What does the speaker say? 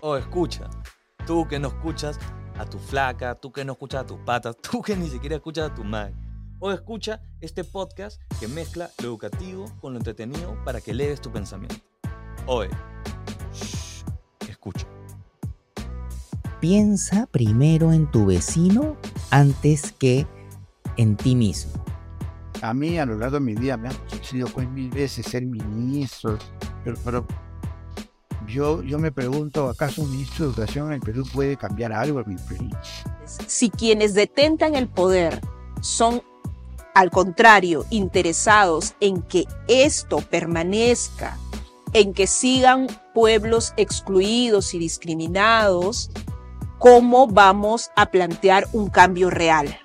O escucha, tú que no escuchas a tu flaca, tú que no escuchas a tus patas, tú que ni siquiera escuchas a tu madre. O escucha este podcast que mezcla lo educativo con lo entretenido para que lees tu pensamiento. Oye, shh, escucha. Piensa primero en tu vecino antes que en ti mismo. A mí a lo largo de mi vida me han sucedido pues mil veces ser ministro, pero, pero yo, yo me pregunto, ¿acaso un ministro de Educación en el Perú puede cambiar algo? Si quienes detentan el poder son, al contrario, interesados en que esto permanezca, en que sigan pueblos excluidos y discriminados, ¿cómo vamos a plantear un cambio real?